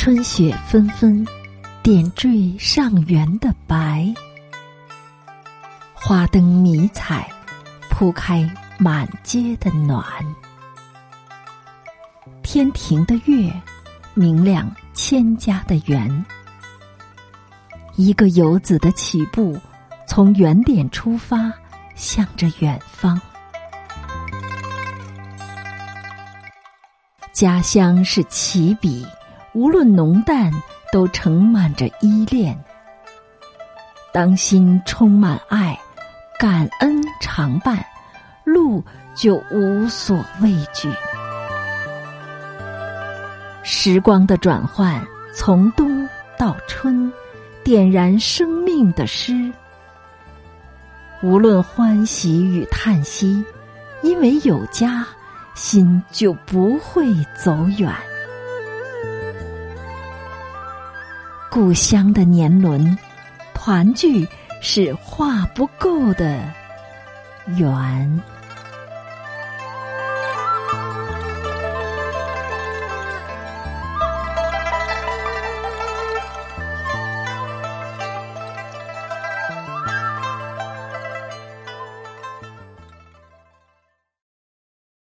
春雪纷纷，点缀上元的白。花灯迷彩，铺开满街的暖。天庭的月，明亮千家的圆。一个游子的起步，从原点出发，向着远方。家乡是起笔，无论浓淡，都盛满着依恋。当心充满爱，感恩常伴，路就无所畏惧。时光的转换，从冬到春，点燃生命的诗。无论欢喜与叹息，因为有家，心就不会走远。故乡的年轮，团聚是画不够的圆。